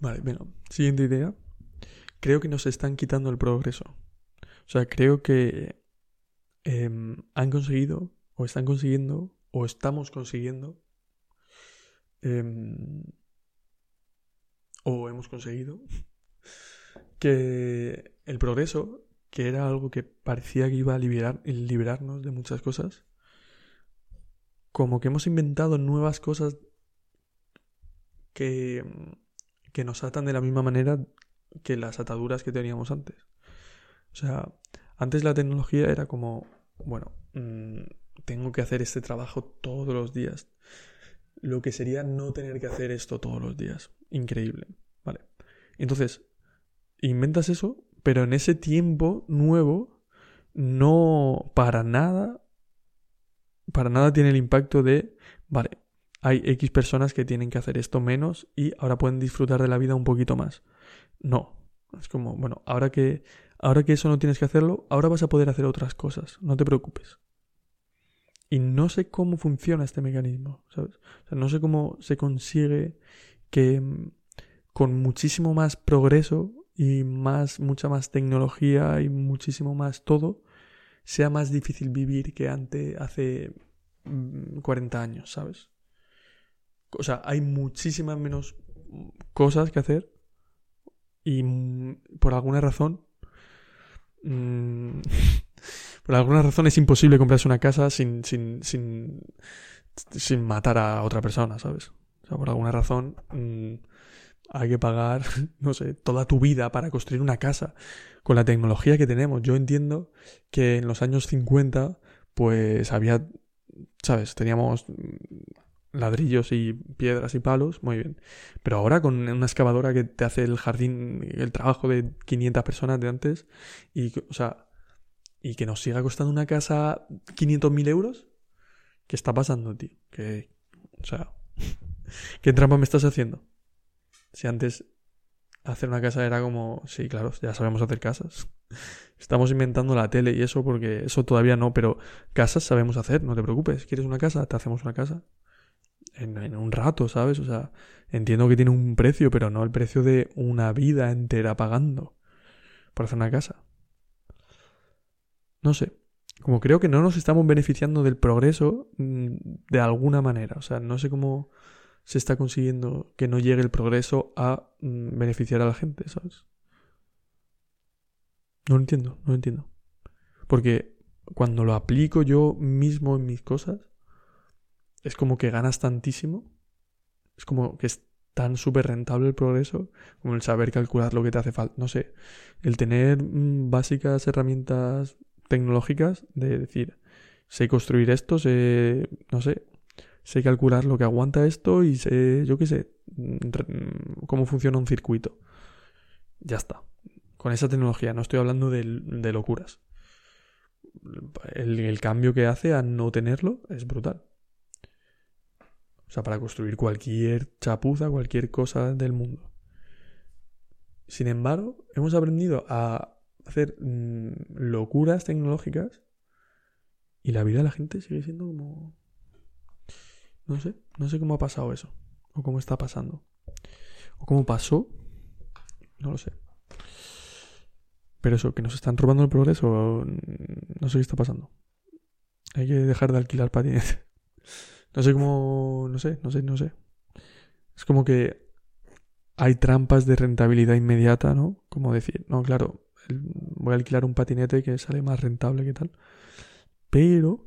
Vale, bueno, siguiente idea. Creo que nos están quitando el progreso. O sea, creo que em, han conseguido, o están consiguiendo, o estamos consiguiendo, em, o hemos conseguido, que el progreso, que era algo que parecía que iba a liberar, liberarnos de muchas cosas, como que hemos inventado nuevas cosas que, que nos atan de la misma manera que las ataduras que teníamos antes. O sea, antes la tecnología era como, bueno, mm, tengo que hacer este trabajo todos los días. Lo que sería no tener que hacer esto todos los días. Increíble. Vale. Entonces, inventas eso, pero en ese tiempo nuevo, no para nada, para nada tiene el impacto de, vale, hay X personas que tienen que hacer esto menos y ahora pueden disfrutar de la vida un poquito más. No. Es como, bueno, ahora que, ahora que eso no tienes que hacerlo, ahora vas a poder hacer otras cosas. No te preocupes. Y no sé cómo funciona este mecanismo, ¿sabes? O sea, no sé cómo se consigue que mm, con muchísimo más progreso y más, mucha más tecnología y muchísimo más todo, sea más difícil vivir que antes, hace 40 mm, años, ¿sabes? O sea, hay muchísimas menos cosas que hacer y mm, por alguna razón por alguna razón es imposible comprarse una casa sin, sin, sin, sin matar a otra persona, ¿sabes? O sea, por alguna razón mm, hay que pagar, no sé, toda tu vida para construir una casa con la tecnología que tenemos. Yo entiendo que en los años 50, pues había, ¿sabes? Teníamos ladrillos y piedras y palos, muy bien. Pero ahora con una excavadora que te hace el jardín, el trabajo de 500 personas de antes, y, o sea, y que nos siga costando una casa 500.000 euros, ¿qué está pasando, tío? Que, o sea, ¿qué trampa me estás haciendo? Si antes hacer una casa era como, sí, claro, ya sabemos hacer casas. Estamos inventando la tele y eso porque eso todavía no, pero casas sabemos hacer, no te preocupes. ¿Quieres una casa? Te hacemos una casa. En, un rato, ¿sabes? O sea, entiendo que tiene un precio, pero no el precio de una vida entera pagando por hacer una casa. No sé. Como creo que no nos estamos beneficiando del progreso mm, de alguna manera. O sea, no sé cómo se está consiguiendo que no llegue el progreso a mm, beneficiar a la gente, ¿sabes? No lo entiendo, no lo entiendo. Porque cuando lo aplico yo mismo en mis cosas, es como que ganas tantísimo. Es como que es tan súper rentable el progreso como el saber calcular lo que te hace falta. No sé, el tener mm, básicas herramientas tecnológicas de decir, sé construir esto, sé, no sé, sé calcular lo que aguanta esto y sé, yo qué sé, cómo funciona un circuito. Ya está. Con esa tecnología, no estoy hablando de, locuras. El, el, cambio que hace a no tenerlo es brutal. O sea, para construir cualquier chapuza, cualquier cosa del mundo. Sin embargo, hemos aprendido a hacer mm, locuras tecnológicas y la vida de la gente sigue siendo como... No sé, no sé cómo ha pasado eso, o cómo está pasando, o cómo pasó, no lo sé. Pero eso, que nos están robando el progreso, no sé qué está pasando. Hay que dejar de alquilar patinetes. No sé cómo, no sé, no sé, no sé. Es como que hay trampas de rentabilidad inmediata, ¿no? Como decir, no, claro, voy a alquilar un patinete que sale más rentable que tal. Pero